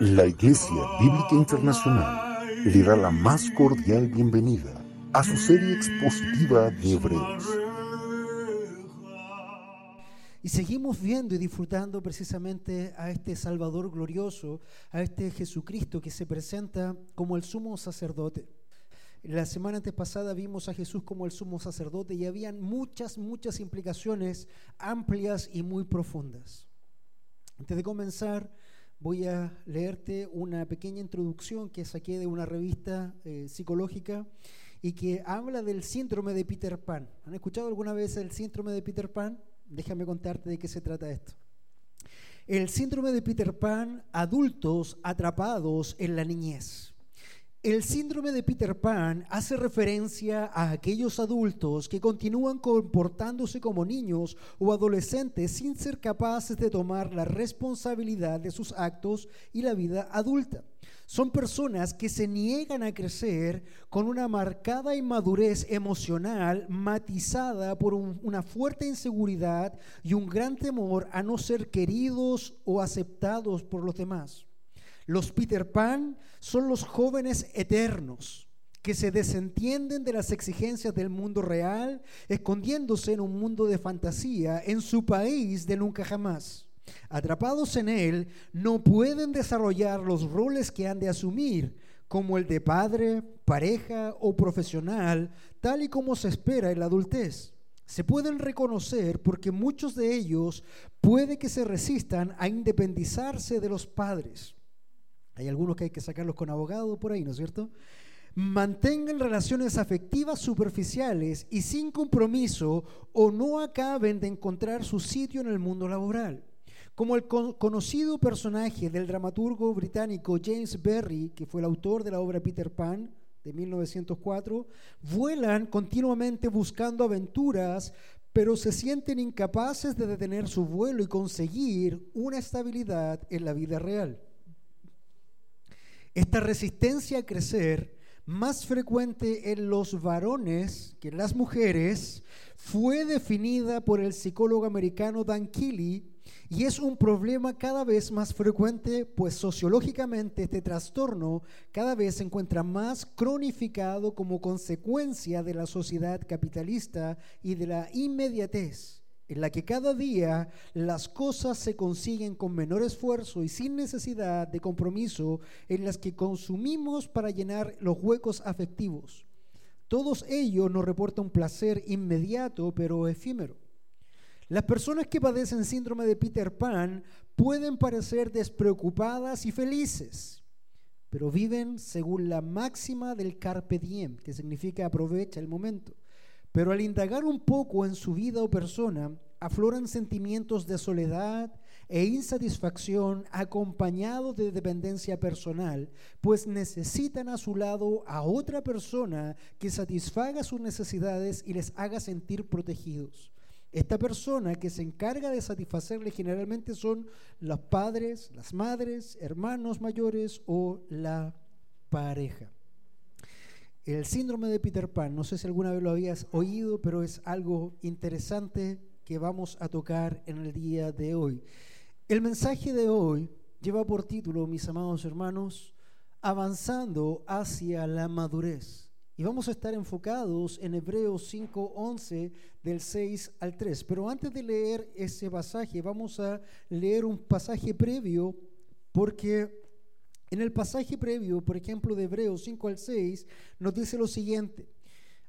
La Iglesia Bíblica Internacional le da la más cordial bienvenida a su serie expositiva de Hebreos. Y seguimos viendo y disfrutando precisamente a este Salvador glorioso, a este Jesucristo que se presenta como el sumo sacerdote. La semana antes pasada vimos a Jesús como el sumo sacerdote y habían muchas, muchas implicaciones amplias y muy profundas. Antes de comenzar, voy a leerte una pequeña introducción que saqué de una revista eh, psicológica y que habla del síndrome de Peter Pan. ¿Han escuchado alguna vez el síndrome de Peter Pan? Déjame contarte de qué se trata esto. El síndrome de Peter Pan, adultos atrapados en la niñez. El síndrome de Peter Pan hace referencia a aquellos adultos que continúan comportándose como niños o adolescentes sin ser capaces de tomar la responsabilidad de sus actos y la vida adulta. Son personas que se niegan a crecer con una marcada inmadurez emocional matizada por una fuerte inseguridad y un gran temor a no ser queridos o aceptados por los demás. Los Peter Pan son los jóvenes eternos que se desentienden de las exigencias del mundo real, escondiéndose en un mundo de fantasía en su país de nunca jamás. Atrapados en él, no pueden desarrollar los roles que han de asumir, como el de padre, pareja o profesional, tal y como se espera en la adultez. Se pueden reconocer porque muchos de ellos puede que se resistan a independizarse de los padres. Hay algunos que hay que sacarlos con abogado por ahí, ¿no es cierto? Mantengan relaciones afectivas superficiales y sin compromiso o no acaben de encontrar su sitio en el mundo laboral. Como el conocido personaje del dramaturgo británico James Berry, que fue el autor de la obra Peter Pan de 1904, vuelan continuamente buscando aventuras, pero se sienten incapaces de detener su vuelo y conseguir una estabilidad en la vida real. Esta resistencia a crecer, más frecuente en los varones que en las mujeres, fue definida por el psicólogo americano Dan Keely y es un problema cada vez más frecuente, pues sociológicamente este trastorno cada vez se encuentra más cronificado como consecuencia de la sociedad capitalista y de la inmediatez en la que cada día las cosas se consiguen con menor esfuerzo y sin necesidad de compromiso, en las que consumimos para llenar los huecos afectivos. Todos ellos nos reportan un placer inmediato pero efímero. Las personas que padecen síndrome de Peter Pan pueden parecer despreocupadas y felices, pero viven según la máxima del carpe diem, que significa aprovecha el momento. Pero al indagar un poco en su vida o persona, afloran sentimientos de soledad e insatisfacción acompañados de dependencia personal, pues necesitan a su lado a otra persona que satisfaga sus necesidades y les haga sentir protegidos. Esta persona que se encarga de satisfacerle generalmente son los padres, las madres, hermanos mayores o la pareja. El síndrome de Peter Pan, no sé si alguna vez lo habías oído, pero es algo interesante que vamos a tocar en el día de hoy. El mensaje de hoy lleva por título, mis amados hermanos, Avanzando hacia la madurez. Y vamos a estar enfocados en Hebreos 5:11 del 6 al 3. Pero antes de leer ese pasaje, vamos a leer un pasaje previo porque en el pasaje previo, por ejemplo, de Hebreos 5 al 6, nos dice lo siguiente,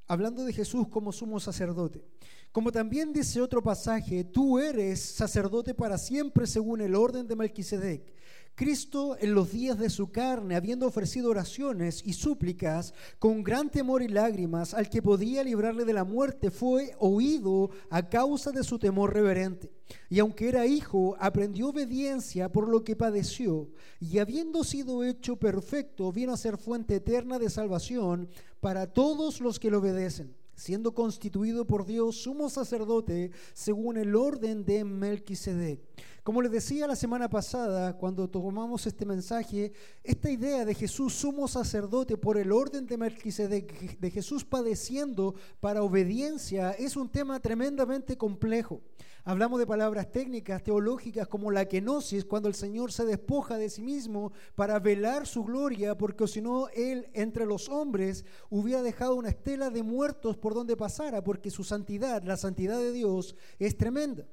hablando de Jesús como sumo sacerdote. Como también dice otro pasaje, tú eres sacerdote para siempre según el orden de Melquisedec. Cristo en los días de su carne, habiendo ofrecido oraciones y súplicas con gran temor y lágrimas al que podía librarle de la muerte, fue oído a causa de su temor reverente. Y aunque era hijo, aprendió obediencia por lo que padeció, y habiendo sido hecho perfecto, vino a ser fuente eterna de salvación para todos los que le obedecen siendo constituido por Dios sumo sacerdote según el orden de Melquisedec. Como les decía la semana pasada, cuando tomamos este mensaje, esta idea de Jesús sumo sacerdote por el orden de Melquisedec, de Jesús padeciendo para obediencia, es un tema tremendamente complejo. Hablamos de palabras técnicas, teológicas, como la kenosis, cuando el Señor se despoja de sí mismo para velar su gloria, porque si no, Él entre los hombres hubiera dejado una estela de muertos por donde pasara, porque su santidad, la santidad de Dios, es tremenda.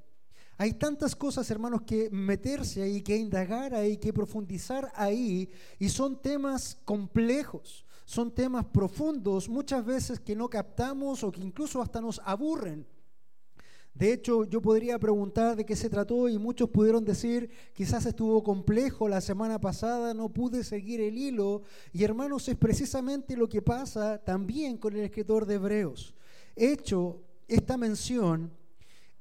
Hay tantas cosas, hermanos, que meterse ahí, que indagar ahí, que profundizar ahí, y son temas complejos, son temas profundos, muchas veces que no captamos o que incluso hasta nos aburren. De hecho, yo podría preguntar de qué se trató y muchos pudieron decir, quizás estuvo complejo la semana pasada, no pude seguir el hilo. Y hermanos, es precisamente lo que pasa también con el escritor de Hebreos. Hecho esta mención,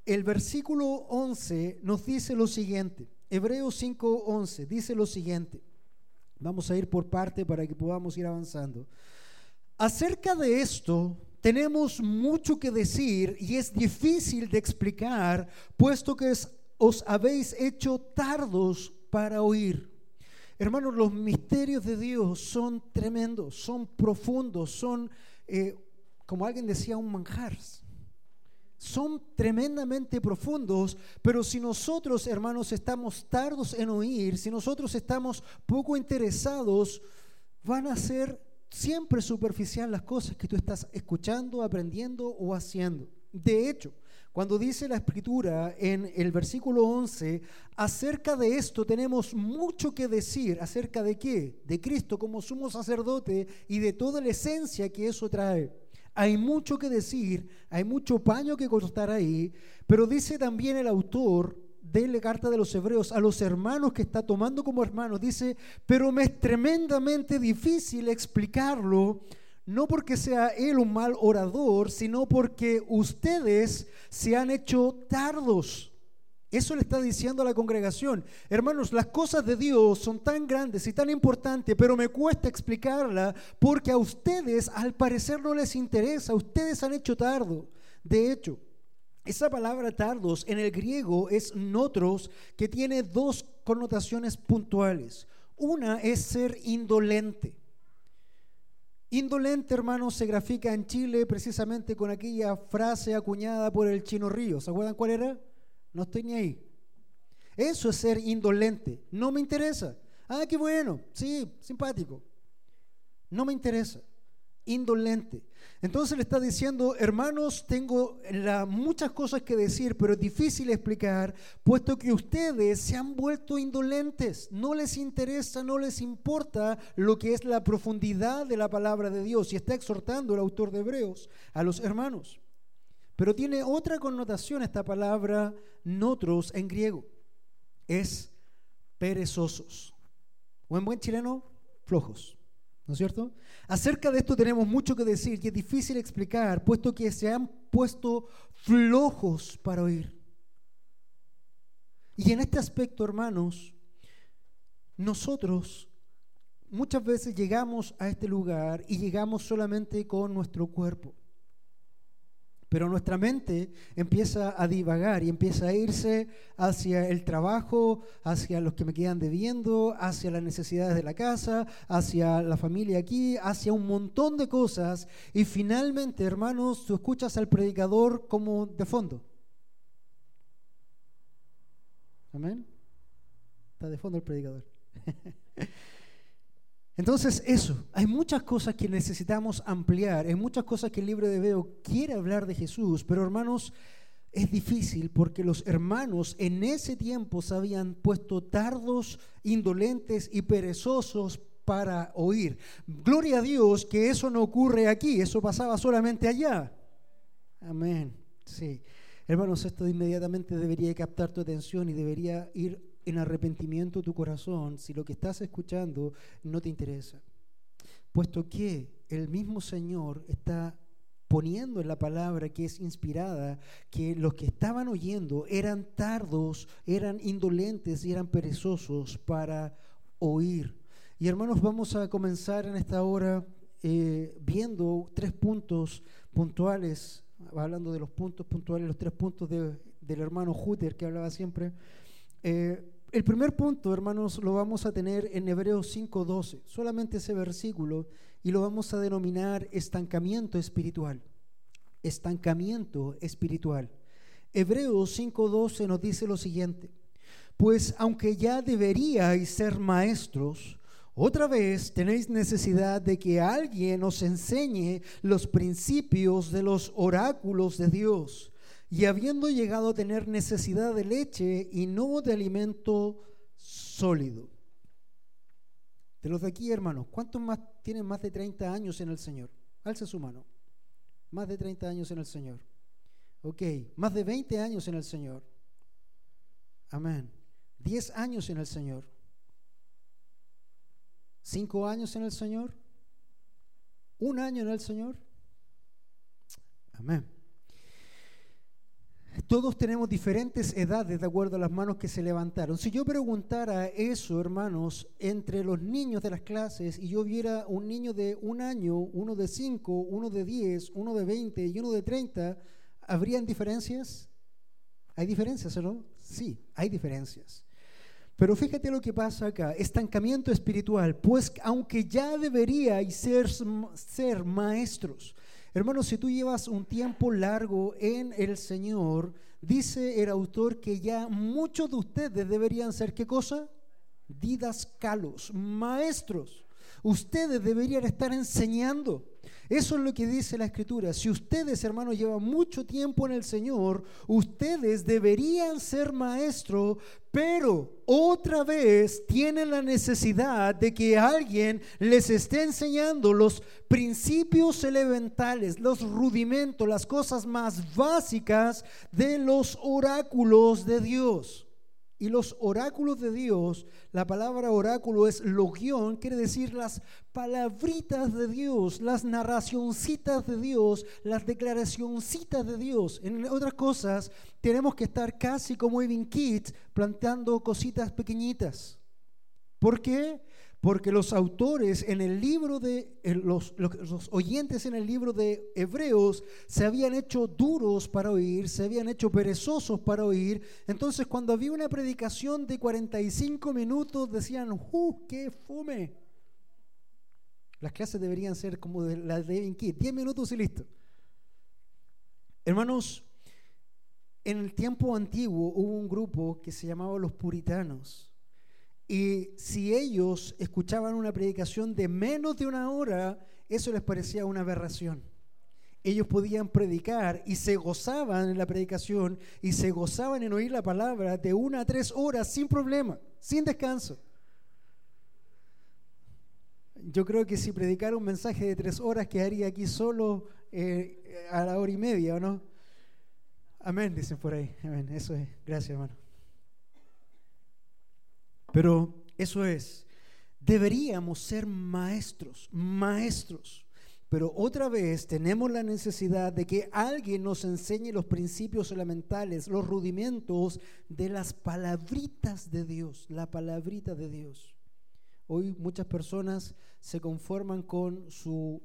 el versículo 11 nos dice lo siguiente, Hebreos 5:11 dice lo siguiente, vamos a ir por parte para que podamos ir avanzando. Acerca de esto tenemos mucho que decir y es difícil de explicar, puesto que os habéis hecho tardos para oír. Hermanos, los misterios de Dios son tremendos, son profundos, son, eh, como alguien decía, un manjar son tremendamente profundos, pero si nosotros, hermanos, estamos tardos en oír, si nosotros estamos poco interesados, van a ser siempre superficial las cosas que tú estás escuchando, aprendiendo o haciendo. De hecho, cuando dice la escritura en el versículo 11, acerca de esto tenemos mucho que decir, acerca de qué? De Cristo como sumo sacerdote y de toda la esencia que eso trae. Hay mucho que decir, hay mucho paño que cortar ahí, pero dice también el autor de la carta de los hebreos a los hermanos que está tomando como hermanos, dice, pero me es tremendamente difícil explicarlo, no porque sea él un mal orador, sino porque ustedes se han hecho tardos eso le está diciendo a la congregación. Hermanos, las cosas de Dios son tan grandes y tan importantes, pero me cuesta explicarla porque a ustedes al parecer no les interesa. Ustedes han hecho tardo. De hecho, esa palabra tardos en el griego es notros, que tiene dos connotaciones puntuales. Una es ser indolente. Indolente, hermanos, se grafica en Chile precisamente con aquella frase acuñada por el chino Río. ¿Se acuerdan cuál era? No estoy ni ahí. Eso es ser indolente. No me interesa. Ah, qué bueno. Sí, simpático. No me interesa. Indolente. Entonces le está diciendo, hermanos, tengo muchas cosas que decir, pero es difícil explicar, puesto que ustedes se han vuelto indolentes. No les interesa, no les importa lo que es la profundidad de la palabra de Dios. Y está exhortando el autor de Hebreos a los hermanos. Pero tiene otra connotación esta palabra notros en griego. Es perezosos. O en buen chileno, flojos. ¿No es cierto? Acerca de esto tenemos mucho que decir y es difícil explicar, puesto que se han puesto flojos para oír. Y en este aspecto, hermanos, nosotros muchas veces llegamos a este lugar y llegamos solamente con nuestro cuerpo. Pero nuestra mente empieza a divagar y empieza a irse hacia el trabajo, hacia los que me quedan debiendo, hacia las necesidades de la casa, hacia la familia aquí, hacia un montón de cosas. Y finalmente, hermanos, tú escuchas al predicador como de fondo. Amén. Está de fondo el predicador. Entonces, eso, hay muchas cosas que necesitamos ampliar, hay muchas cosas que el libro de Veo quiere hablar de Jesús, pero hermanos, es difícil porque los hermanos en ese tiempo se habían puesto tardos, indolentes y perezosos para oír. Gloria a Dios que eso no ocurre aquí, eso pasaba solamente allá. Amén. Sí. Hermanos, esto inmediatamente debería captar tu atención y debería ir en arrepentimiento tu corazón si lo que estás escuchando no te interesa. Puesto que el mismo Señor está poniendo en la palabra que es inspirada, que los que estaban oyendo eran tardos, eran indolentes y eran perezosos para oír. Y hermanos, vamos a comenzar en esta hora eh, viendo tres puntos puntuales, hablando de los puntos puntuales, los tres puntos del hermano Hutter que hablaba siempre Eh, el primer punto, hermanos, lo vamos a tener en Hebreos 5.12, solamente ese versículo, y lo vamos a denominar estancamiento espiritual. Estancamiento espiritual. Hebreos 5.12 nos dice lo siguiente, pues aunque ya deberíais ser maestros, otra vez tenéis necesidad de que alguien os enseñe los principios de los oráculos de Dios y habiendo llegado a tener necesidad de leche y no de alimento sólido. De los de aquí, hermanos, ¿cuántos más tienen más de 30 años en el Señor? Alce su mano. Más de 30 años en el Señor. Ok, más de 20 años en el Señor. Amén. 10 años en el Señor. 5 años en el Señor. Un año en el Señor. Amén. Todos tenemos diferentes edades de acuerdo a las manos que se levantaron. Si yo preguntara eso, hermanos, entre los niños de las clases y yo viera un niño de un año, uno de cinco, uno de diez, uno de veinte y uno de treinta, ¿habrían diferencias? ¿Hay diferencias o no? Sí, hay diferencias. Pero fíjate lo que pasa acá, estancamiento espiritual, pues aunque ya deberíais ser, ser maestros, Hermanos, si tú llevas un tiempo largo en el Señor, dice el autor que ya muchos de ustedes deberían ser, ¿qué cosa? Didascalos, maestros. Ustedes deberían estar enseñando. Eso es lo que dice la escritura. Si ustedes, hermanos, llevan mucho tiempo en el Señor, ustedes deberían ser maestros, pero otra vez tienen la necesidad de que alguien les esté enseñando los principios elementales, los rudimentos, las cosas más básicas de los oráculos de Dios. Y los oráculos de Dios, la palabra oráculo es logión, quiere decir las palabritas de Dios, las narracioncitas de Dios, las declaracioncitas de Dios. En otras cosas, tenemos que estar casi como Evin Kids, plantando cositas pequeñitas. ¿Por qué? Porque los autores en el libro de, los, oyentes en el libro de Hebreos se habían hecho duros para oír, se habían hecho perezosos para oír. Entonces cuando había una predicación de 45 minutos decían, ¡uh, qué fume! Las clases deberían ser como de, las de David 10 minutos y listo. Hermanos, en el tiempo antiguo hubo un grupo que se llamaba los puritanos y si ellos escuchaban una predicación de menos de una hora, eso les parecía una aberración. Ellos podían predicar y se gozaban en la predicación y se gozaban en oír la palabra de una a tres horas sin problema, sin descanso. Yo creo que si predicara un mensaje de tres horas quedaría aquí solo eh, a la hora y media, ¿o no? Amén, dicen por ahí. Amén, eso es. Gracias, hermano. Pero eso es, deberíamos ser maestros, maestros. Pero otra vez tenemos la necesidad de que alguien nos enseñe los principios elementales, los rudimentos de las palabritas de Dios, la palabrita de Dios. Hoy muchas personas se conforman con su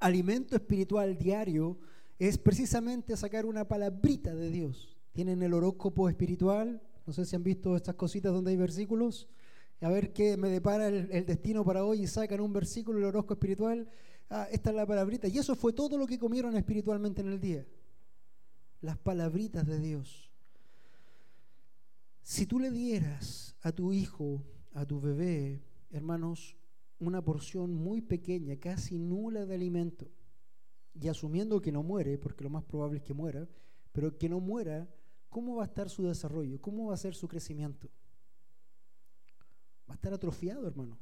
alimento espiritual diario, es precisamente sacar una palabrita de Dios. Tienen el horóscopo espiritual, no sé si han visto estas cositas donde hay versículos. A ver qué me depara el, destino para hoy y sacan un versículo, el horóscopo espiritual. Ah, esta es la palabrita. Y eso fue todo lo que comieron espiritualmente en el día. Las palabritas de Dios. Si tú le dieras a tu hijo, a tu bebé, hermanos, una porción muy pequeña, casi nula de alimento, y asumiendo que no muere, porque lo más probable es que muera, pero que no muera, ¿cómo va a estar su desarrollo? ¿Cómo va a ser su crecimiento? Va a estar atrofiado, hermano.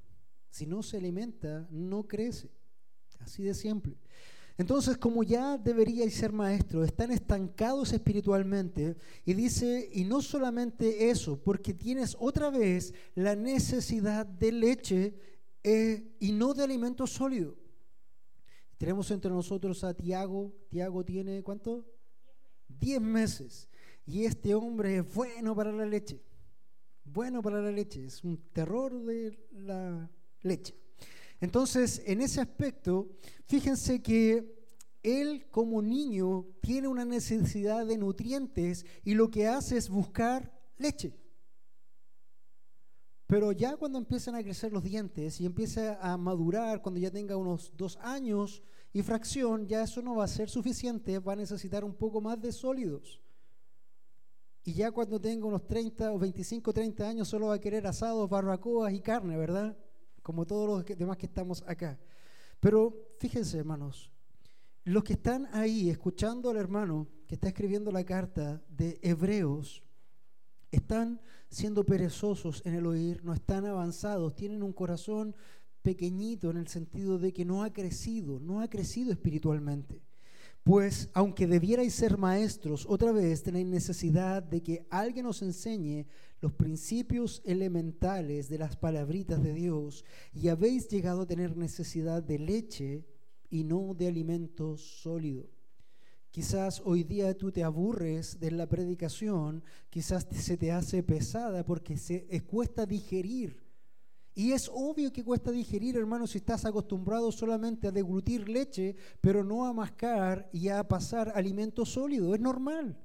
Si no se alimenta, no crece. Así de simple. Entonces, como ya deberíais ser maestros, están estancados espiritualmente. Y dice, y no solamente eso, porque tienes otra vez la necesidad de leche eh, y no de alimento sólido. Tenemos entre nosotros a Tiago. Tiago tiene, ¿cuánto? Diez meses. Y este hombre es bueno para la leche. Bueno para la leche. Es un terror de la leche. Entonces, en ese aspecto, fíjense que él como niño tiene una necesidad de nutrientes y lo que hace es buscar leche. Pero ya cuando empiezan a crecer los dientes y empieza a madurar, cuando ya tenga unos dos años y fracción, ya eso no va a ser suficiente, va a necesitar un poco más de sólidos. Y ya cuando tenga unos 30 o 25, 30 años, solo va a querer asados, barbacoas y carne, ¿verdad? Como todos los demás que estamos acá. Pero fíjense, hermanos, los que están ahí escuchando al hermano que está escribiendo la carta de Hebreos, están siendo perezosos en el oír, no están avanzados, tienen un corazón pequeñito en el sentido de que no ha crecido, no ha crecido espiritualmente. Pues aunque debierais ser maestros, otra vez tenéis necesidad de que alguien os enseñe los principios elementales de las palabritas de Dios y habéis llegado a tener necesidad de leche y no de alimento sólido. Quizás hoy día tú te aburres de la predicación, quizás se te hace pesada porque se cuesta digerir y es obvio que cuesta digerir, hermano, si estás acostumbrado solamente a deglutir leche, pero no a mascar y a pasar alimento sólido. Es normal.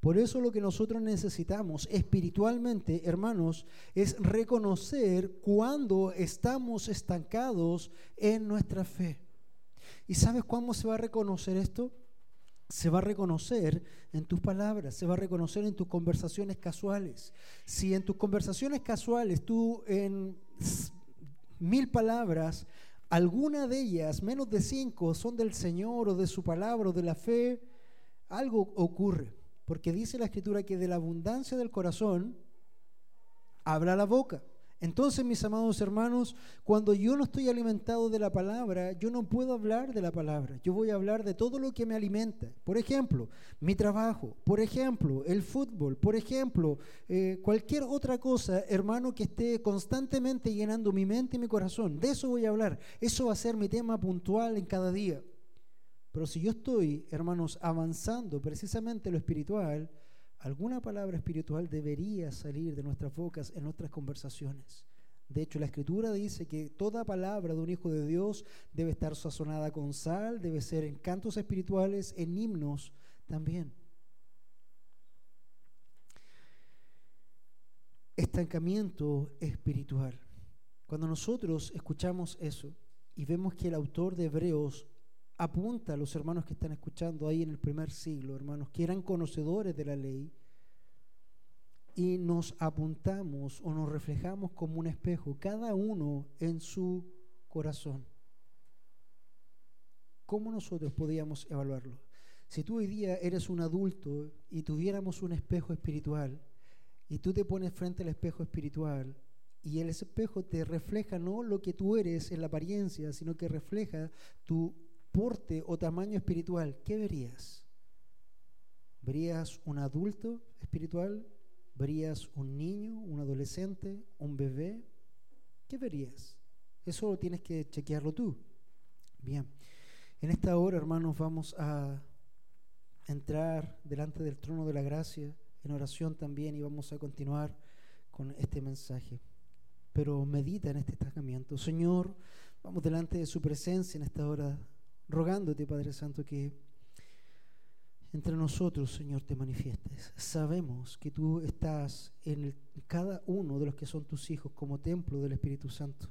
Por eso lo que nosotros necesitamos espiritualmente, hermanos, es reconocer cuando estamos estancados en nuestra fe. ¿Y sabes cómo se va a reconocer esto? Se va a reconocer en tus palabras, se va a reconocer en tus conversaciones casuales. Si en tus conversaciones casuales tú en mil palabras, alguna de ellas, menos de cinco, son del Señor o de su palabra o de la fe, algo ocurre. Porque dice la Escritura que de la abundancia del corazón habla la boca. Entonces, mis amados hermanos, cuando yo no estoy alimentado de la palabra, yo no puedo hablar de la palabra. Yo voy a hablar de todo lo que me alimenta. Por ejemplo, mi trabajo, por ejemplo, el fútbol, por ejemplo, eh, cualquier otra cosa, hermano, que esté constantemente llenando mi mente y mi corazón. De eso voy a hablar. Eso va a ser mi tema puntual en cada día. Pero si yo estoy, hermanos, avanzando precisamente en lo espiritual, alguna palabra espiritual debería salir de nuestras bocas en nuestras conversaciones. De hecho, la escritura dice que toda palabra de un hijo de Dios debe estar sazonada con sal, debe ser en cantos espirituales, en himnos también. Estancamiento espiritual. Cuando nosotros escuchamos eso y vemos que el autor de Hebreos apunta a los hermanos que están escuchando ahí en el primer siglo, hermanos, que eran conocedores de la ley, y nos apuntamos o nos reflejamos como un espejo, cada uno en su corazón. ¿Cómo nosotros podíamos evaluarlo? Si tú hoy día eres un adulto y tuviéramos un espejo espiritual, y tú te pones frente al espejo espiritual, y el espejo te refleja no lo que tú eres en la apariencia, sino que refleja tu porte o tamaño espiritual, ¿qué verías? ¿Verías un adulto espiritual? ¿Verías un niño, un adolescente, un bebé? ¿Qué verías? Eso tienes que chequearlo tú. Bien, en esta hora, hermanos, vamos a entrar delante del trono de la gracia en oración también y vamos a continuar con este mensaje. Pero medita en este estancamiento. Señor, vamos delante de su presencia en esta hora rogándote, Padre Santo, que entre nosotros, Señor, te manifiestes. Sabemos que tú estás en cada uno de los que son tus hijos como templo del Espíritu Santo.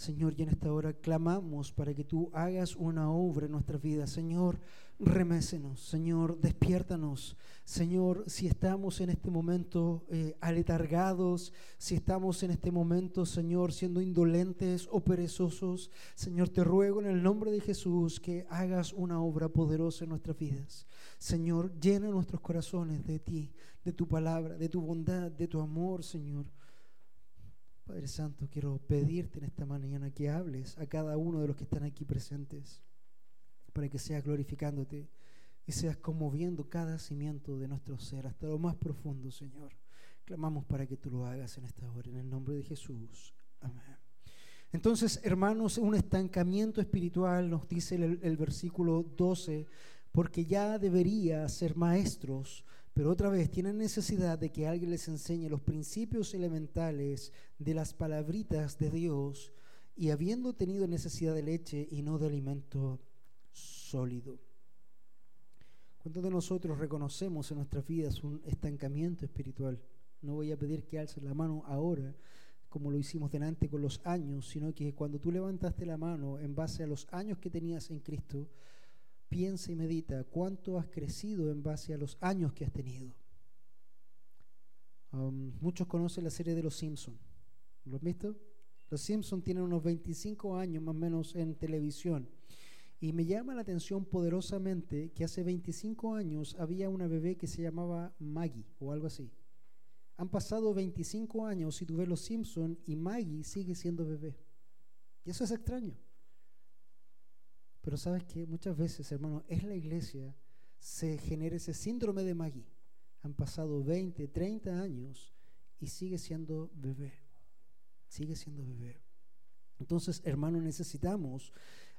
Señor, y en esta hora clamamos para que tú hagas una obra en nuestras vidas. Señor, remésenos. Señor, despiértanos. Señor, si estamos en este momento eh, aletargados, si estamos en este momento, Señor, siendo indolentes o perezosos, Señor, te ruego en el nombre de Jesús que hagas una obra poderosa en nuestras vidas. Señor, llena nuestros corazones de ti, de tu palabra, de tu bondad, de tu amor, Señor. Padre Santo, quiero pedirte en esta mañana que hables a cada uno de los que están aquí presentes, para que seas glorificándote y seas conmoviendo cada cimiento de nuestro ser hasta lo más profundo, Señor. Clamamos para que tú lo hagas en esta hora, en el nombre de Jesús. Amén. Entonces, hermanos, un estancamiento espiritual, nos dice el, versículo 12, porque ya debería ser maestros pero otra vez tienen necesidad de que alguien les enseñe los principios elementales de las palabritas de Dios y habiendo tenido necesidad de leche y no de alimento sólido. ¿Cuántos de nosotros reconocemos en nuestras vidas un estancamiento espiritual? No voy a pedir que alcen la mano ahora, como lo hicimos delante con los años, sino que cuando tú levantaste la mano en base a los años que tenías en Cristo, piensa y medita cuánto has crecido en base a los años que has tenido. Um, muchos conocen la serie de Los Simpsons. ¿Lo has visto? Los Simpsons tienen unos 25 años más o menos en televisión. Y me llama la atención poderosamente que hace 25 años había una bebé que se llamaba Maggie o algo así. Han pasado 25 años y tú ves Los Simpson y Maggie sigue siendo bebé. Y eso es extraño. Pero sabes que muchas veces, hermano, es la iglesia, se genera ese síndrome de Maggie. Han pasado 20, 30 años y sigue siendo bebé. Sigue siendo bebé. Entonces, hermano, necesitamos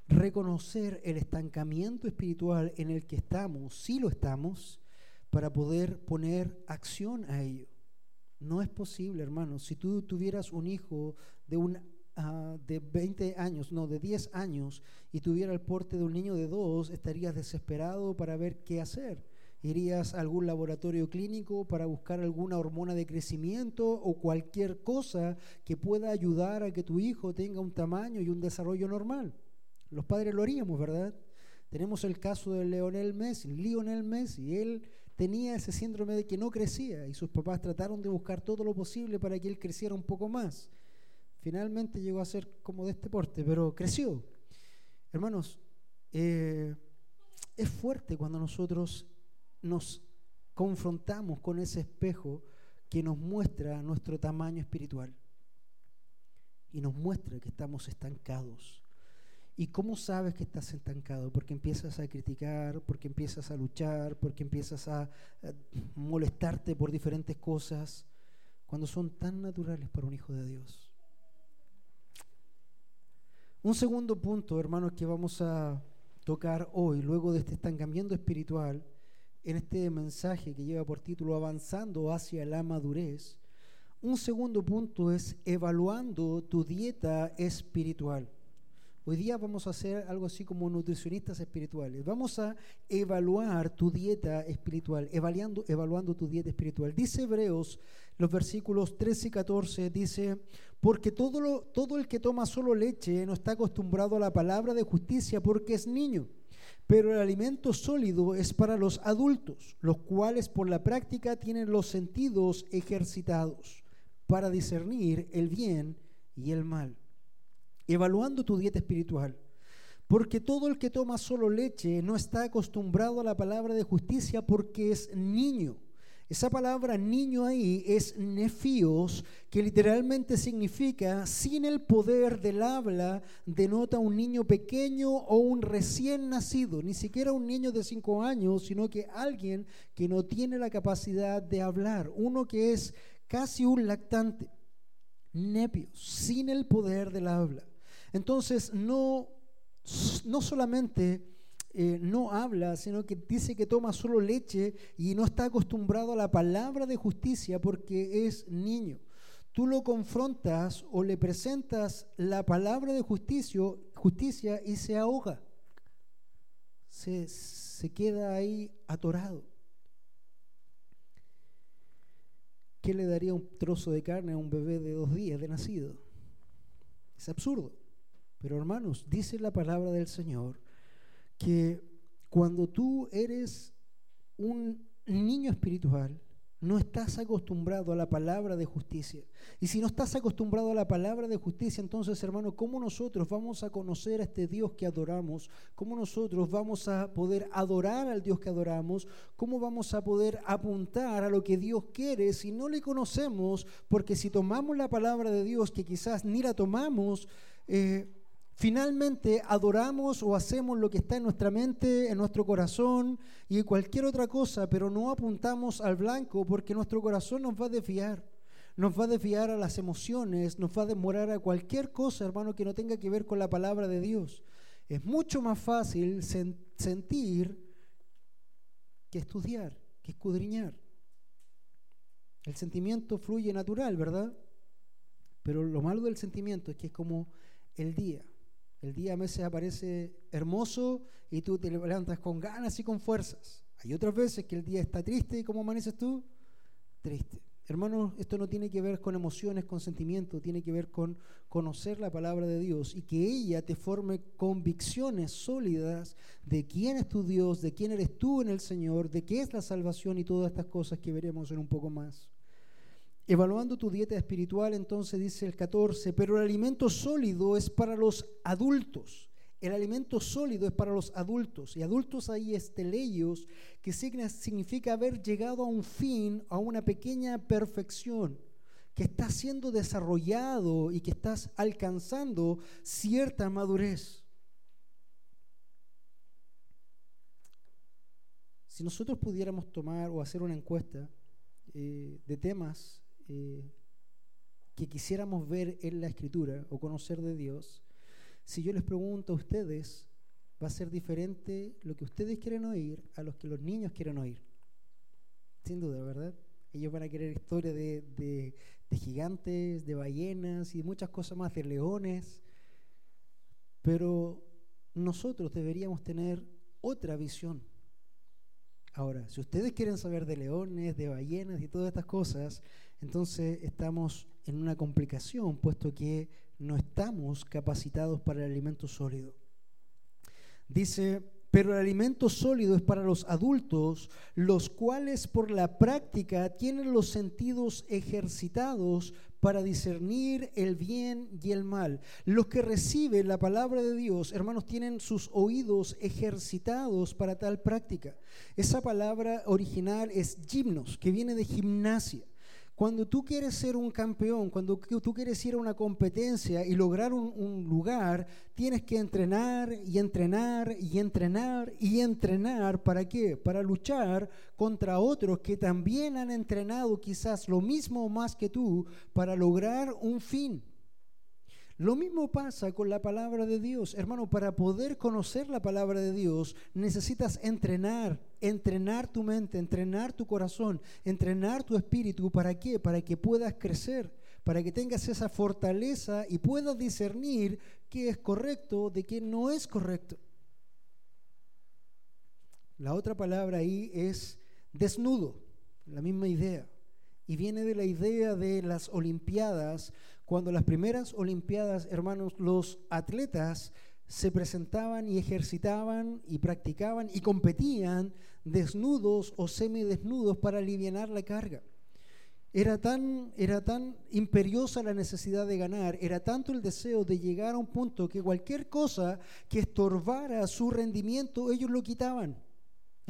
reconocer el estancamiento espiritual en el que estamos, si lo estamos, para poder poner acción a ello. No es posible, hermano. Si tú tuvieras un hijo de un ah, de 20 años, no, de 10 años, y tuviera el porte de un niño de 2, estarías desesperado para ver qué hacer. Irías a algún laboratorio clínico para buscar alguna hormona de crecimiento o cualquier cosa que pueda ayudar a que tu hijo tenga un tamaño y un desarrollo normal. Los padres lo haríamos, ¿verdad? Tenemos el caso de Leonel Messi, Lionel Messi. Él tenía ese síndrome de que no crecía y sus papás trataron de buscar todo lo posible para que él creciera un poco más. Finalmente llegó a ser como de este porte, pero creció. Hermanos, eh, es fuerte cuando nosotros nos confrontamos con ese espejo que nos muestra nuestro tamaño espiritual y nos muestra que estamos estancados ¿Y cómo sabes que estás estancado? Porque empiezas a criticar, porque empiezas a luchar, porque empiezas a, molestarte por diferentes cosas, cuando son tan naturales para un hijo de Dios. Un segundo punto, hermanos, que vamos a tocar hoy, luego de este estancamiento espiritual, en este mensaje que lleva por título Avanzando hacia la madurez, un segundo punto es evaluando tu dieta espiritual. Hoy día vamos a hacer algo así como nutricionistas espirituales. Vamos a evaluar tu dieta espiritual, evaluando, evaluando tu dieta espiritual. Dice Hebreos, los versículos 13 y 14, dice, porque todo, lo, todo el que toma solo leche no está acostumbrado a la palabra de justicia porque es niño. Pero el alimento sólido es para los adultos, los cuales por la práctica tienen los sentidos ejercitados para discernir el bien y el mal evaluando tu dieta espiritual. Porque todo el que toma solo leche no está acostumbrado a la palabra de justicia porque es niño. Esa palabra niño ahí es nefios, que literalmente significa sin el poder del habla, denota un niño pequeño o un recién nacido, ni siquiera un niño de cinco años, sino que alguien que no tiene la capacidad de hablar, uno que es casi un lactante, nepios, sin el poder del habla. Entonces, no, no solamente eh, no habla, sino que dice que toma solo leche y no está acostumbrado a la palabra de justicia porque es niño. Tú lo confrontas o le presentas la palabra de justicia, justicia y se ahoga. Se, se queda ahí atorado. ¿Qué le daría un trozo de carne a un bebé de dos días de nacido? Es absurdo. Pero hermanos, dice la palabra del Señor que cuando tú eres un niño espiritual, no estás acostumbrado a la palabra de justicia. Y si no estás acostumbrado a la palabra de justicia, entonces, hermano, ¿cómo nosotros vamos a conocer a este Dios que adoramos? ¿Cómo nosotros vamos a poder adorar al Dios que adoramos? ¿Cómo vamos a poder apuntar a lo que Dios quiere si no le conocemos? Porque si tomamos la palabra de Dios, que quizás ni la tomamos, eh, Finalmente adoramos o hacemos lo que está en nuestra mente, en nuestro corazón y cualquier otra cosa, pero no apuntamos al blanco porque nuestro corazón nos va a desviar. Nos va a desviar a las emociones, nos va a demorar a cualquier cosa, hermano, que no tenga que ver con la palabra de Dios. Es mucho más fácil sentir que estudiar, que escudriñar. El sentimiento fluye natural, ¿verdad? Pero lo malo del sentimiento es que es como el día. El día a veces aparece hermoso y tú te levantas con ganas y con fuerzas. Hay otras veces que el día está triste y ¿cómo amaneces tú? Triste. Hermanos, esto no tiene que ver con emociones, con sentimientos, tiene que ver con conocer la palabra de Dios y que ella te forme convicciones sólidas de quién es tu Dios, de quién eres tú en el Señor, de qué es la salvación y todas estas cosas que veremos en un poco más. Evaluando tu dieta espiritual, entonces dice el 14, pero el alimento sólido es para los adultos. El alimento sólido es para los adultos. Y adultos ahí es teleios, que significa haber llegado a un fin, a una pequeña perfección, que está siendo desarrollado y que estás alcanzando cierta madurez. Si nosotros pudiéramos tomar o hacer una encuesta eh, de temas eh, que quisiéramos ver en la escritura o conocer de Dios, si yo les pregunto a ustedes, va a ser diferente lo que ustedes quieren oír a los que los niños quieren oír. Sin duda, ¿verdad? Ellos van a querer historias de, de gigantes, de ballenas y muchas cosas más, de leones. Pero nosotros deberíamos tener otra visión. Ahora, si ustedes quieren saber de leones, de ballenas y todas estas cosas, entonces estamos en una complicación, puesto que no estamos capacitados para el alimento sólido. Dice, pero el alimento sólido es para los adultos, los cuales por la práctica tienen los sentidos ejercitados para discernir el bien y el mal. Los que reciben la palabra de Dios, hermanos, tienen sus oídos ejercitados para tal práctica. Esa palabra original es gimnos, que viene de gimnasia. Cuando tú quieres ser un campeón, cuando tú quieres ir a una competencia y lograr un, lugar, tienes que entrenar y entrenar y entrenar y entrenar. ¿Para qué? Para luchar contra otros que también han entrenado quizás lo mismo o más que tú para lograr un fin. Lo mismo pasa con la palabra de Dios. Hermano, para poder conocer la palabra de Dios necesitas entrenar, entrenar tu mente, entrenar tu corazón, entrenar tu espíritu. ¿Para qué? Para que puedas crecer, para que tengas esa fortaleza y puedas discernir qué es correcto de qué no es correcto. La otra palabra ahí es desnudo, la misma idea. Y viene de la idea de las Olimpiadas cuando las primeras Olimpiadas, hermanos, los atletas se presentaban y ejercitaban y practicaban y competían desnudos o semidesnudos para aliviar la carga. Era tan, era tan imperiosa la necesidad de ganar, era tanto el deseo de llegar a un punto que cualquier cosa que estorbara su rendimiento, ellos lo quitaban.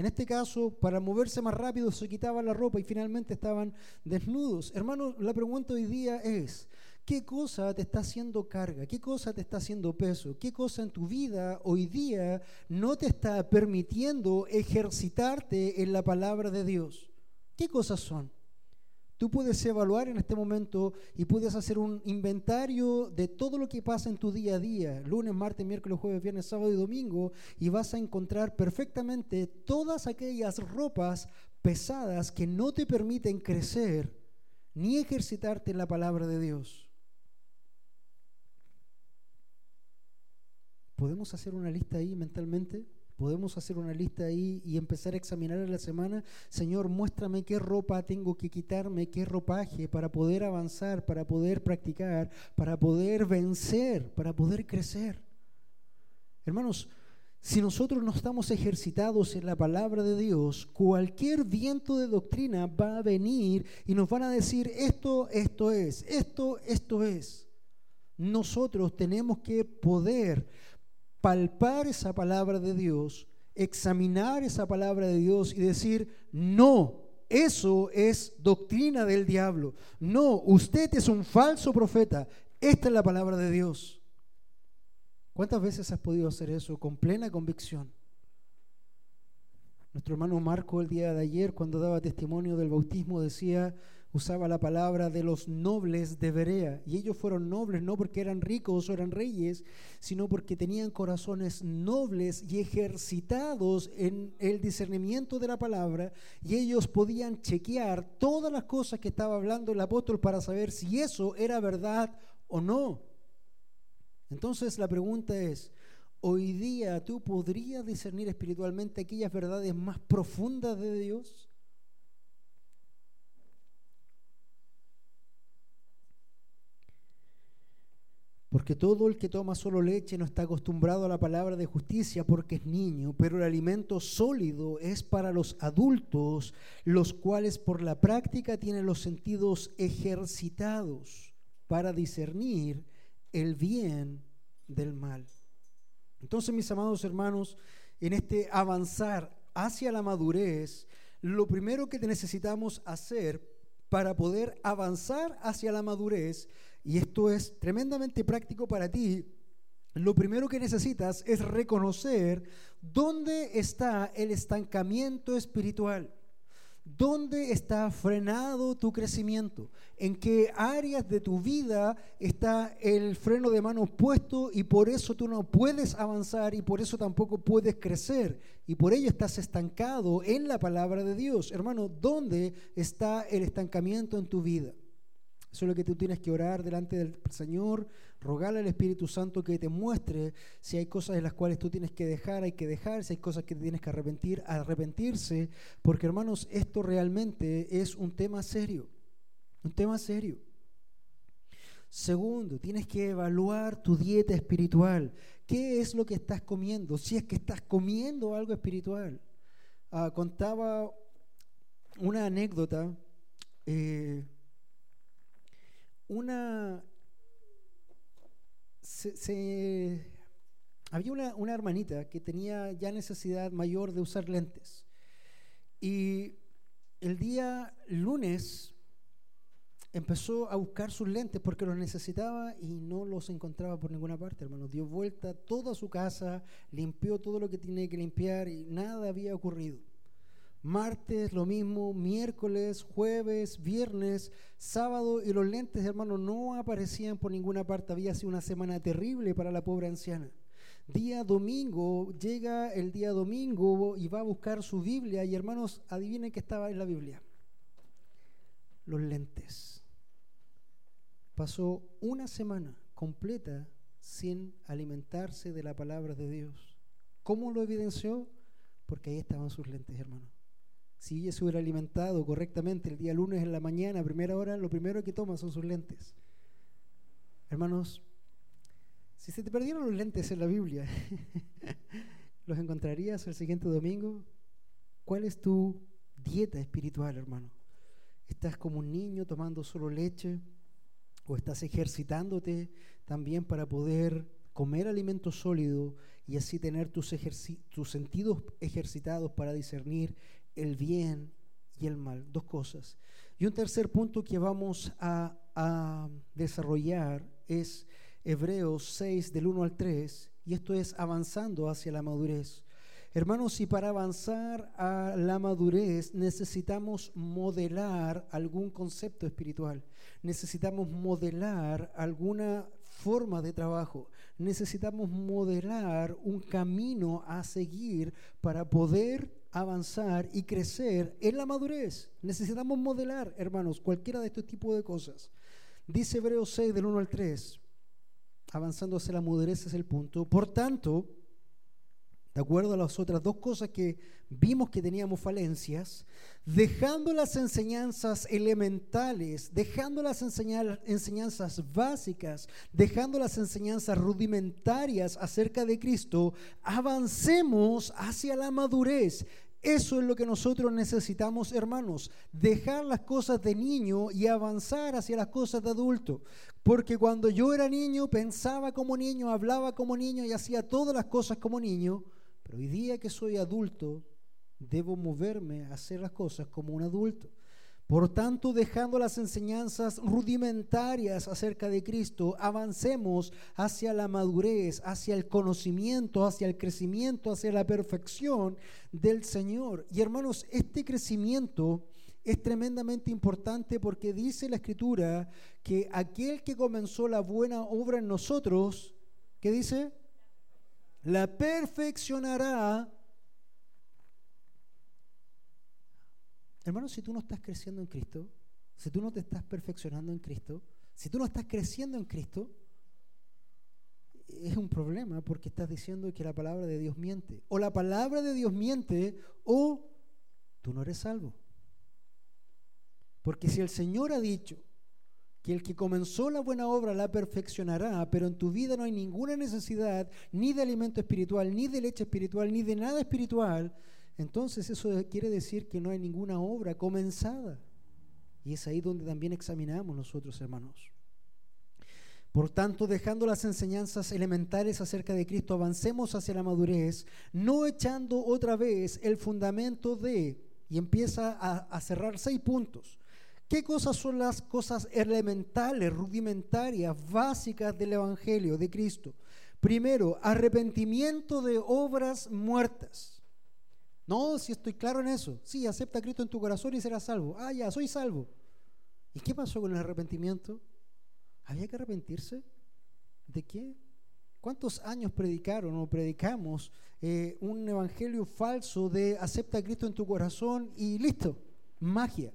En este caso, para moverse más rápido, se quitaban la ropa y finalmente estaban desnudos. Hermanos, la pregunta hoy día es, ¿Qué cosa te está haciendo carga? ¿Qué cosa te está haciendo peso? ¿Qué cosa en tu vida hoy día no te está permitiendo ejercitarte en la palabra de Dios? ¿Qué cosas son? Tú puedes evaluar en este momento y puedes hacer un inventario de todo lo que pasa en tu día a día, lunes, martes, miércoles, jueves, viernes, sábado y domingo, y vas a encontrar perfectamente todas aquellas ropas pesadas que no te permiten crecer ni ejercitarte en la palabra de Dios. ¿Podemos hacer una lista ahí mentalmente? ¿Podemos hacer una lista ahí y empezar a examinar en la semana? Señor, muéstrame qué ropa tengo que quitarme, qué ropaje para poder avanzar, para poder practicar, para poder vencer, para poder crecer. Hermanos, si nosotros no estamos ejercitados en la palabra de Dios, cualquier viento de doctrina va a venir y nos van a decir, esto, esto es, esto, esto es. Nosotros tenemos que poder palpar esa palabra de Dios, examinar esa palabra de Dios y decir, no, eso es doctrina del diablo. No, usted es un falso profeta. Esta es la palabra de Dios. ¿Cuántas veces has podido hacer eso con plena convicción? Nuestro hermano Marco el día de ayer, cuando daba testimonio del bautismo, decía, usaba la palabra de los nobles de Berea. Y ellos fueron nobles no porque eran ricos o eran reyes, sino porque tenían corazones nobles y ejercitados en el discernimiento de la palabra. Y ellos podían chequear todas las cosas que estaba hablando el apóstol para saber si eso era verdad o no. Entonces la pregunta es, ¿hoy día tú podrías discernir espiritualmente aquellas verdades más profundas de Dios? Porque todo el que toma solo leche no está acostumbrado a la palabra de justicia porque es niño, pero el alimento sólido es para los adultos, los cuales por la práctica tienen los sentidos ejercitados para discernir el bien del mal. Entonces, mis amados hermanos, en este avanzar hacia la madurez, lo primero que necesitamos hacer para poder avanzar hacia la madurez y esto es tremendamente práctico para ti, lo primero que necesitas es reconocer dónde está el estancamiento espiritual. ¿Dónde está frenado tu crecimiento? ¿En qué áreas de tu vida está el freno de mano puesto y por eso tú no puedes avanzar y por eso tampoco puedes crecer? Y por ello estás estancado en la palabra de Dios. Hermano, ¿dónde está el estancamiento en tu vida? Eso es lo que tú tienes que orar delante del Señor, rogarle al Espíritu Santo que te muestre si hay cosas en las cuales tú tienes que dejar, hay que dejar, si hay cosas que tienes que arrepentir, arrepentirse, porque hermanos, esto realmente es un tema serio, un tema serio. Segundo, tienes que evaluar tu dieta espiritual. ¿Qué es lo que estás comiendo? Si es que estás comiendo algo espiritual. Ah, contaba una anécdota. Eh, una... había una, una, hermanita que tenía ya necesidad mayor de usar lentes. Y el día lunes empezó a buscar sus lentes porque los necesitaba y no los encontraba por ninguna parte, hermano. Dio vuelta toda su casa, limpió todo lo que tenía que limpiar y nada había ocurrido. Martes lo mismo, miércoles, jueves, viernes, sábado y los lentes, hermano, no aparecían por ninguna parte. Había sido una semana terrible para la pobre anciana. Día domingo, llega el día domingo y va a buscar su Biblia y hermanos, adivinen qué estaba en la Biblia. Los lentes. Pasó una semana completa sin alimentarse de la palabra de Dios. ¿Cómo lo evidenció? Porque ahí estaban sus lentes, hermano. Si ella se hubiera alimentado correctamente el día lunes en la mañana, a primera hora, lo primero que toma son sus lentes. Hermanos, si se te perdieron los lentes en la Biblia, ¿los encontrarías el siguiente domingo? ¿Cuál es tu dieta espiritual, hermano? ¿Estás como un niño tomando solo leche? ¿O estás ejercitándote también para poder comer alimento sólido y así tener tus, tus sentidos ejercitados para discernir el bien y el mal. Dos cosas. Y un tercer punto que vamos a, desarrollar es Hebreos 6 del 1 al 3, y esto es avanzando hacia la madurez. Hermanos, si para avanzar a la madurez necesitamos modelar algún concepto espiritual, necesitamos modelar alguna forma de trabajo, necesitamos modelar un camino a seguir para poder avanzar y crecer en la madurez. Necesitamos modelar, hermanos, cualquiera de estos tipos de cosas. Dice Hebreos 6 del 1 al 3, avanzando hacia la madurez es el punto. Por tanto, de acuerdo a las otras dos cosas que vimos que teníamos falencias, dejando las enseñanzas elementales, dejando las enseñanzas básicas, dejando las enseñanzas rudimentarias acerca de Cristo, avancemos hacia la madurez. Eso es lo que nosotros necesitamos, hermanos, dejar las cosas de niño y avanzar hacia las cosas de adulto. Porque cuando yo era niño pensaba como niño, hablaba como niño y hacía todas las cosas como niño, pero hoy día que soy adulto, debo moverme a hacer las cosas como un adulto. Por tanto, dejando las enseñanzas rudimentarias acerca de Cristo, avancemos hacia la madurez, hacia el conocimiento, hacia el crecimiento, hacia la perfección del Señor. Y hermanos, este crecimiento es tremendamente importante porque dice la Escritura que aquel que comenzó la buena obra en nosotros, ¿qué dice? La perfeccionará Hermano, si tú no estás creciendo en Cristo, si tú no te estás perfeccionando en Cristo, si tú no estás creciendo en Cristo, es un problema porque estás diciendo que la palabra de Dios miente. O la palabra de Dios miente o tú no eres salvo. Porque si el Señor ha dicho que el que comenzó la buena obra la perfeccionará, pero en tu vida no hay ninguna necesidad ni de alimento espiritual, ni de leche espiritual, ni de nada espiritual, entonces eso quiere decir que no hay ninguna obra comenzada. Y es ahí donde también examinamos nosotros, hermanos. Por tanto, dejando las enseñanzas elementales acerca de Cristo, avancemos hacia la madurez, no echando otra vez el fundamento de, y empieza a, a cerrar seis puntos. ¿Qué cosas son las cosas elementales, rudimentarias, básicas del Evangelio de Cristo? Primero, arrepentimiento de obras muertas. No, si estoy claro en eso. Sí, acepta a Cristo en tu corazón y serás salvo. Ah, ya, soy salvo. ¿Y qué pasó con el arrepentimiento? ¿Había que arrepentirse? ¿De qué? ¿Cuántos años predicaron o predicamos eh, un evangelio falso de acepta a Cristo en tu corazón y listo? Magia.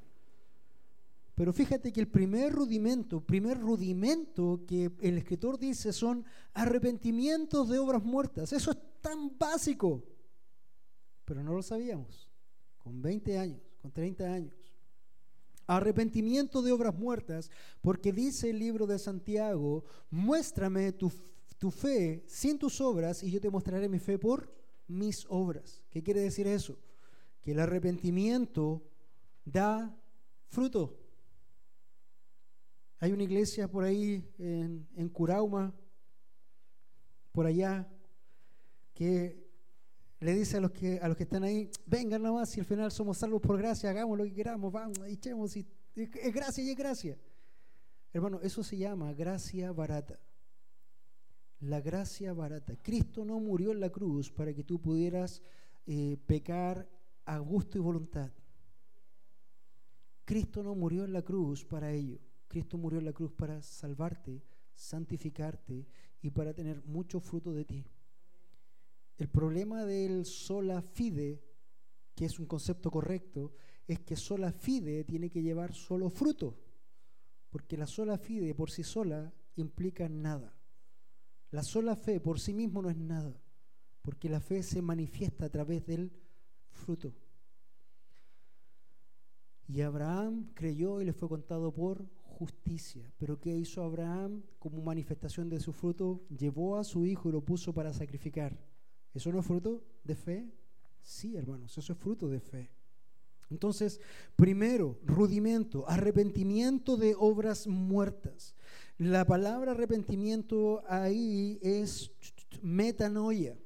Pero fíjate que el primer rudimento, primer rudimento que el escritor dice son arrepentimientos de obras muertas. Eso es tan básico. Pero no lo sabíamos. Con 20 años, con 30 años. Arrepentimiento de obras muertas, porque dice el libro de Santiago, muéstrame tu, tu fe sin tus obras y yo te mostraré mi fe por mis obras. ¿Qué quiere decir eso? Que el arrepentimiento da fruto. Hay una iglesia por ahí en, Curauma, por allá, que le dice a los que a los que están ahí, vengan nomás, si al final somos salvos por gracia, hagamos lo que queramos, vamos, echemos, y, es gracia y es gracia. Hermano, eso se llama gracia barata. La gracia barata. Cristo no murió en la cruz para que tú pudieras eh, pecar a gusto y voluntad. Cristo no murió en la cruz para ello. Cristo murió en la cruz para salvarte, santificarte y para tener mucho fruto de ti. El problema del sola fide, que es un concepto correcto, es que sola fide tiene que llevar solo fruto, porque la sola fide por sí sola implica nada. La sola fe por sí mismo no es nada, porque la fe se manifiesta a través del fruto. Y Abraham creyó y le fue contado por justicia. Pero ¿qué hizo Abraham como manifestación de su fruto? Llevó a su hijo y lo puso para sacrificar. ¿Eso no es fruto de fe? Sí, hermanos, eso es fruto de fe. Entonces, primero, rudimento, arrepentimiento de obras muertas. La palabra arrepentimiento ahí es metanoia.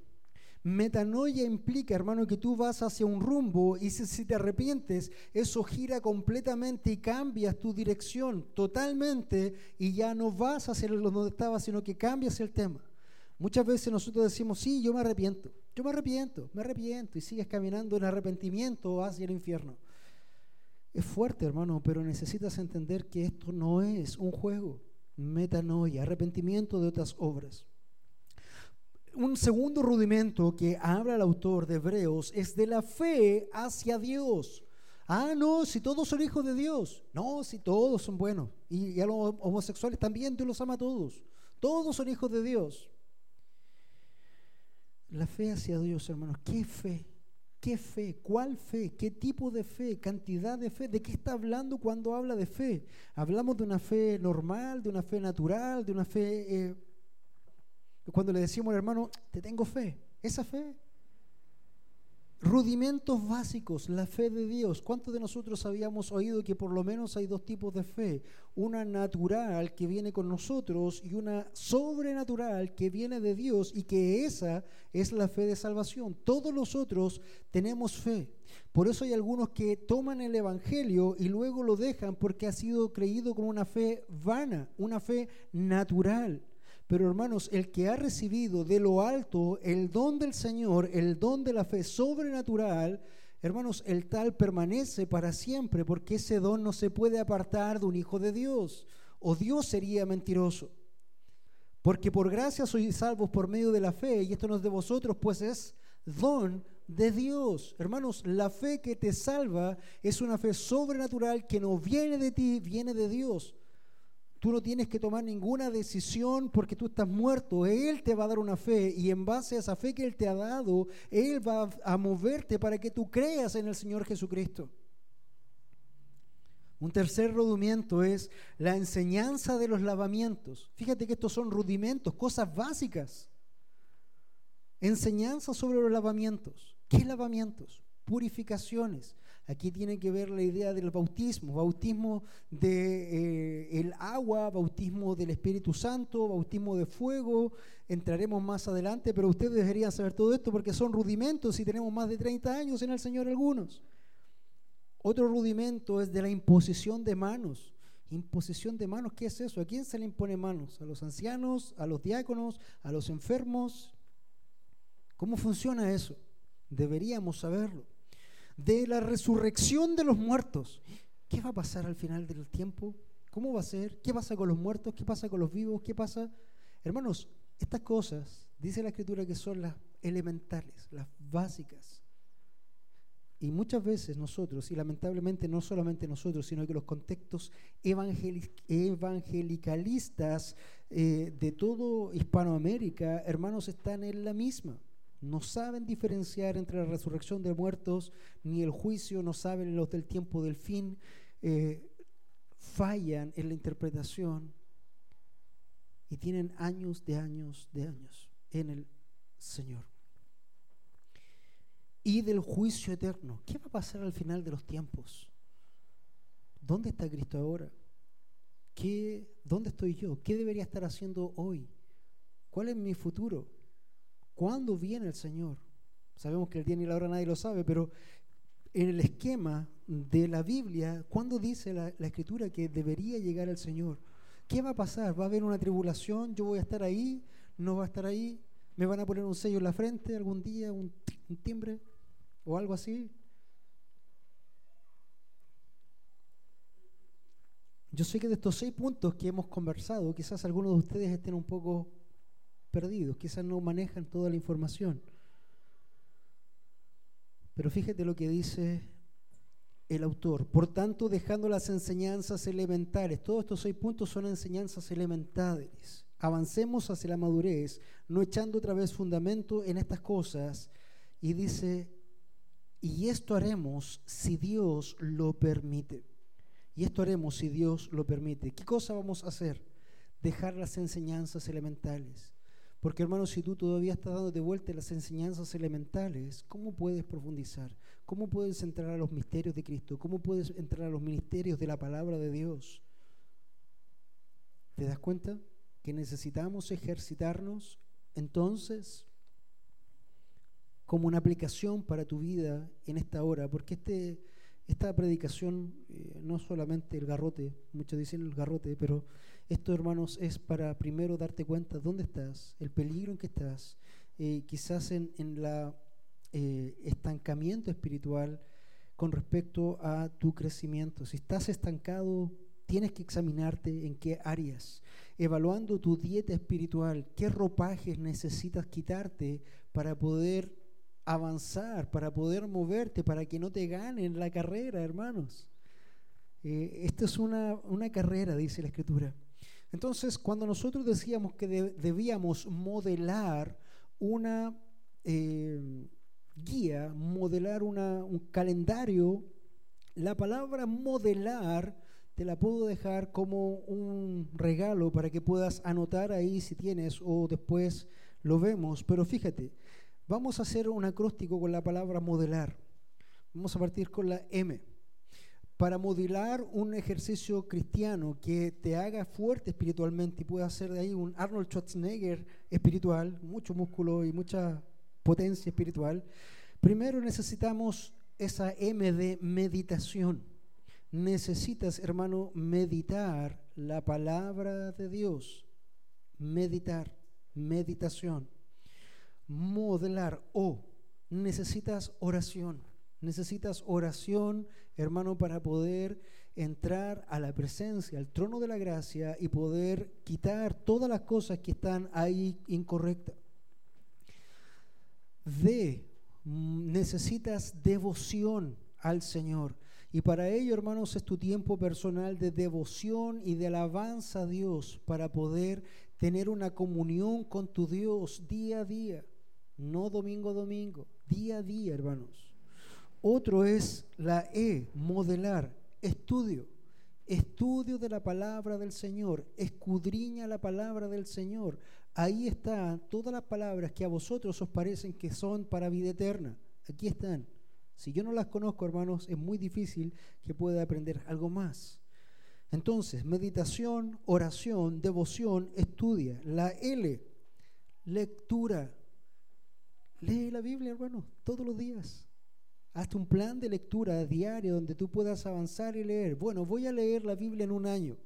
Metanoia implica, hermano, que tú vas hacia un rumbo y si, te arrepientes, eso gira completamente y cambias tu dirección totalmente y ya no vas hacia donde estabas, sino que cambias el tema. Muchas veces nosotros decimos, sí, yo me arrepiento, yo me arrepiento, me arrepiento y sigues caminando en arrepentimiento hacia el infierno. Es fuerte, hermano, pero necesitas entender que esto no es un juego. Metanoia, arrepentimiento de otras obras un segundo rudimento que habla el autor de Hebreos es de la fe hacia Dios. Ah, no, si todos son hijos de Dios. No, si todos son buenos. Y, a los homosexuales también Dios los ama a todos. Todos son hijos de Dios. La fe hacia Dios, hermanos. ¿Qué fe? ¿Qué fe? ¿Cuál fe? ¿Qué tipo de fe? ¿Cantidad de fe? ¿De qué está hablando cuando habla de fe? ¿Hablamos de una fe normal, de una fe natural, de una fe... Eh, cuando le decimos al hermano, te tengo fe, esa fe. Rudimentos básicos, la fe de Dios. ¿Cuántos de nosotros habíamos oído que por lo menos hay dos tipos de fe? Una natural que viene con nosotros y una sobrenatural que viene de Dios y que esa es la fe de salvación. Todos nosotros tenemos fe. Por eso hay algunos que toman el Evangelio y luego lo dejan porque ha sido creído con una fe vana, una fe natural. Pero hermanos, el que ha recibido de lo alto el don del Señor, el don de la fe sobrenatural, hermanos, el tal permanece para siempre porque ese don no se puede apartar de un hijo de Dios. O Dios sería mentiroso. Porque por gracia sois salvos por medio de la fe y esto no es de vosotros, pues es don de Dios. Hermanos, la fe que te salva es una fe sobrenatural que no viene de ti, viene de Dios. Tú no tienes que tomar ninguna decisión porque tú estás muerto. Él te va a dar una fe y en base a esa fe que Él te ha dado, Él va a moverte para que tú creas en el Señor Jesucristo. Un tercer rudimiento es la enseñanza de los lavamientos. Fíjate que estos son rudimentos, cosas básicas. Enseñanza sobre los lavamientos. ¿Qué lavamientos? Purificaciones. Aquí tiene que ver la idea del bautismo, bautismo de, eh, agua, bautismo del Espíritu Santo, bautismo de fuego. Entraremos más adelante, pero ustedes deberían saber todo esto porque son rudimentos y tenemos más de 30 años en el Señor algunos. Otro rudimento es de la imposición de manos. Imposición de manos, ¿qué es eso? ¿A quién se le impone manos? ¿A los ancianos? ¿A los diáconos? ¿A los enfermos? ¿Cómo funciona eso? Deberíamos saberlo. De la resurrección de los muertos. ¿Qué va a pasar al final del tiempo? ¿Cómo va a ser? ¿Qué pasa con los muertos? ¿Qué pasa con los vivos? ¿Qué pasa? Hermanos, estas cosas, dice la escritura que son las elementales, las básicas. Y muchas veces nosotros, y lamentablemente no solamente nosotros, sino que los contextos evangelicalistas eh, de todo Hispanoamérica, hermanos, están en la misma. No saben diferenciar entre la resurrección de muertos ni el juicio, no saben los del tiempo del fin, eh, fallan en la interpretación y tienen años de años de años en el Señor y del juicio eterno. ¿Qué va a pasar al final de los tiempos? ¿Dónde está Cristo ahora? ¿Qué, ¿Dónde estoy yo? ¿Qué debería estar haciendo hoy? ¿Cuál es mi futuro? ¿Cuándo viene el Señor? Sabemos que el día ni la hora nadie lo sabe, pero en el esquema de la Biblia, ¿cuándo dice la, Escritura que debería llegar el Señor? ¿Qué va a pasar? ¿Va a haber una tribulación? ¿Yo voy a estar ahí? ¿No va a estar ahí? ¿Me van a poner un sello en la frente algún día? ¿Un, un timbre? o algo así. Yo sé que de estos seis puntos que hemos conversado, quizás algunos de ustedes estén un poco perdidos, quizás no manejan toda la información. Pero fíjate lo que dice el autor. Por tanto, dejando las enseñanzas elementales, todos estos seis puntos son enseñanzas elementales. Avancemos hacia la madurez, no echando otra vez fundamento en estas cosas. Y dice, y esto haremos si Dios lo permite. Y esto haremos si Dios lo permite. ¿Qué cosa vamos a hacer? Dejar las enseñanzas elementales. Porque hermanos, si tú todavía estás dando de vuelta las enseñanzas elementales, ¿cómo puedes profundizar? ¿Cómo puedes entrar a los misterios de Cristo? ¿Cómo puedes entrar a los ministerios de la palabra de Dios? ¿Te das cuenta que necesitamos ejercitarnos entonces como una aplicación para tu vida en esta hora, porque este, esta predicación eh, no solamente el garrote, muchos dicen el garrote, pero esto, hermanos, es para primero darte cuenta dónde estás, el peligro en que estás, eh, quizás en, en la eh, estancamiento espiritual con respecto a tu crecimiento. Si estás estancado, tienes que examinarte en qué áreas, evaluando tu dieta espiritual, qué ropajes necesitas quitarte para poder avanzar, para poder moverte, para que no te ganen la carrera, hermanos. Eh, esta es una, una, carrera, dice la Escritura. Entonces, cuando nosotros decíamos que debíamos modelar una eh, guía, modelar un calendario, la palabra modelar te la puedo dejar como un regalo para que puedas anotar ahí si tienes o después lo vemos. Pero fíjate, Vamos a hacer un acróstico con la palabra modelar. Vamos a partir con la M. Para modelar un ejercicio cristiano que te haga fuerte espiritualmente y pueda hacer de ahí un Arnold Schwarzenegger espiritual, mucho músculo y mucha potencia espiritual, primero necesitamos esa M de meditación. Necesitas, hermano, meditar la palabra de Dios. Meditar, meditación modelar o necesitas oración. Necesitas oración, hermano, para poder entrar a la presencia, al trono de la gracia y poder quitar todas las cosas que están ahí incorrectas. D, necesitas devoción al Señor. Y para ello, hermanos, es tu tiempo personal de devoción y de alabanza a Dios para poder tener una comunión con tu Dios día a día no domingo a domingo, día a día, hermanos. Otro es la E, modelar, estudio. estudio de la palabra del Señor, escudriña la palabra del Señor. Ahí están todas las palabras que a vosotros os parecen que son para vida eterna. Aquí están. Si yo no las conozco, hermanos, es muy difícil que pueda aprender algo más. Entonces, meditación, oración, devoción, estudia. La L, lectura. Lee la Biblia, hermano, todos los días. Hazte un plan de lectura diario donde tú puedas avanzar y leer. Bueno, voy a leer la Biblia en un año.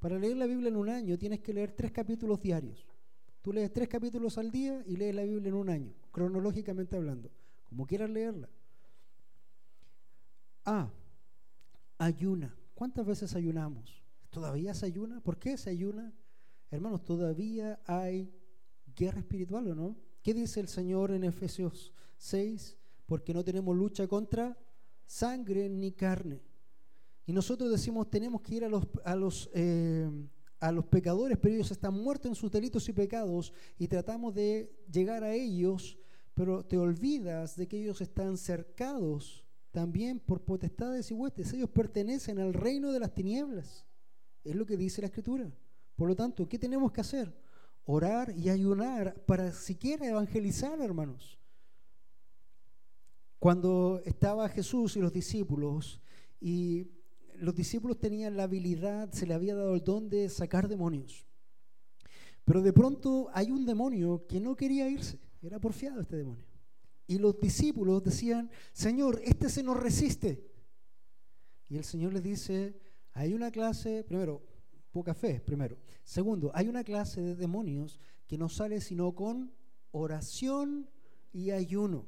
Para leer la Biblia en un año tienes que leer tres capítulos diarios. Tú lees tres capítulos al día y lees la Biblia en un año, cronológicamente hablando, como quieras leerla. Ah, ayuna. ¿Cuántas veces ayunamos? ¿Todavía se ayuna? ¿Por qué se ayuna? Hermanos, todavía hay guerra espiritual o no? ¿Qué dice el Señor en Efesios 6? Porque no tenemos lucha contra sangre ni carne. Y nosotros decimos, tenemos que ir a los, a los, eh, a los pecadores, pero ellos están muertos en sus delitos y pecados, y tratamos de llegar a ellos, pero te olvidas de que ellos están cercados también por potestades y huestes. Ellos pertenecen al reino de las tinieblas. Es lo que dice la Escritura. Por lo tanto, ¿qué tenemos que hacer? Orar y ayunar para siquiera evangelizar, hermanos. Cuando estaba Jesús y los discípulos, y los discípulos tenían la habilidad, se le había dado el don de sacar demonios. Pero de pronto hay un demonio que no quería irse, era porfiado este demonio. Y los discípulos decían, Señor, este se nos resiste. Y el Señor les dice, hay una clase, primero, poca fe, primero. Segundo, hay una clase de demonios que no sale sino con oración y ayuno.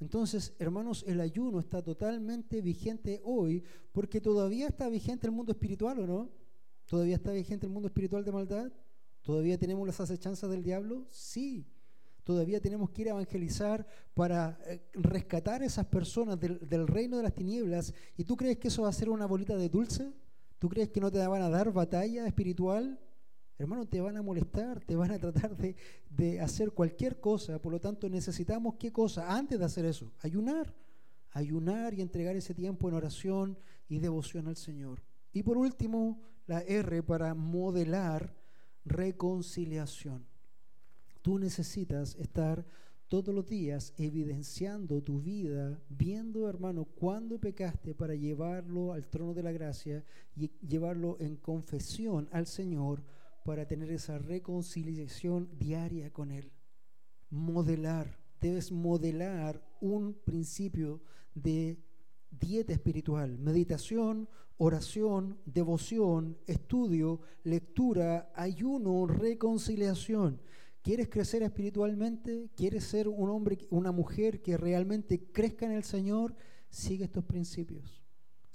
Entonces, hermanos, el ayuno está totalmente vigente hoy porque todavía está vigente el mundo espiritual, ¿o no? ¿Todavía está vigente el mundo espiritual de maldad? ¿Todavía tenemos las acechanzas del diablo? Sí. Todavía tenemos que ir a evangelizar para eh, rescatar a esas personas del, del reino de las tinieblas. ¿Y tú crees que eso va a ser una bolita de dulce? ¿Tú crees que no te van a dar batalla espiritual? Hermano, te van a molestar, te van a tratar de, hacer cualquier cosa. Por lo tanto, necesitamos qué cosa antes de hacer eso? Ayunar. Ayunar y entregar ese tiempo en oración y devoción al Señor. Y por último, la R para modelar reconciliación. Tú necesitas estar todos los días evidenciando tu vida, viendo, hermano, cuándo pecaste para llevarlo al trono de la gracia y llevarlo en confesión al Señor para tener esa reconciliación diaria con Él. Modelar, debes modelar un principio de dieta espiritual, meditación, oración, devoción, estudio, lectura, ayuno, reconciliación. ¿Quieres crecer espiritualmente? ¿Quieres ser un hombre, una mujer que realmente crezca en el Señor? Sigue estos principios.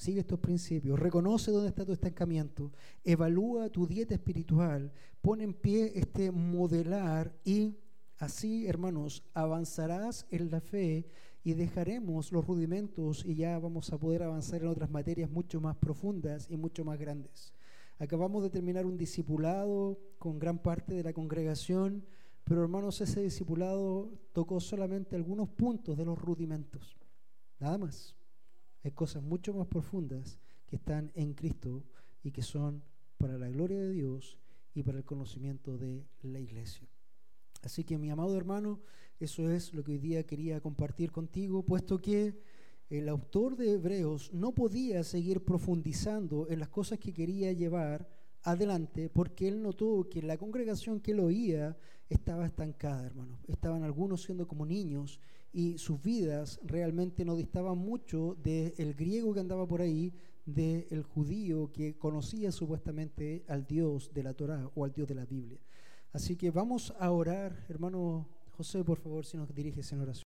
Sigue estos principios, reconoce dónde está tu estancamiento, evalúa tu dieta espiritual, pone en pie este modelar y así, hermanos, avanzarás en la fe y dejaremos los rudimentos y ya vamos a poder avanzar en otras materias mucho más profundas y mucho más grandes. Acabamos de terminar un discipulado con gran parte de la congregación, pero hermanos, ese discipulado tocó solamente algunos puntos de los rudimentos, nada más. Hay cosas mucho más profundas que están en Cristo y que son para la gloria de Dios y para el conocimiento de la iglesia. Así que mi amado hermano, eso es lo que hoy día quería compartir contigo, puesto que el autor de Hebreos no podía seguir profundizando en las cosas que quería llevar adelante porque él notó que la congregación que lo oía estaba estancada, hermano. Estaban algunos siendo como niños y sus vidas realmente no distaban mucho del griego que andaba por ahí, del judío que conocía supuestamente al Dios de la Torá o al Dios de la Biblia. Así que vamos a orar, hermano José, por favor, si nos diriges en oración.